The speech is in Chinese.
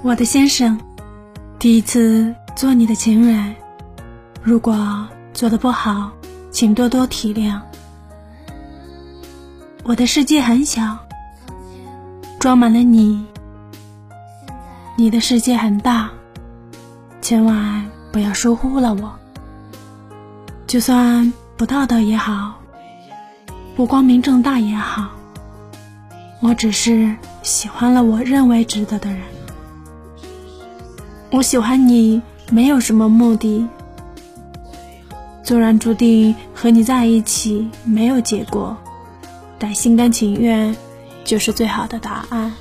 我的先生，第一次做你的情人，如果做的不好，请多多体谅。我的世界很小，装满了你。你的世界很大，千万不要疏忽了我。就算不道德也好，不光明正大也好，我只是喜欢了我认为值得的人。我喜欢你，没有什么目的，纵然注定和你在一起没有结果，但心甘情愿就是最好的答案。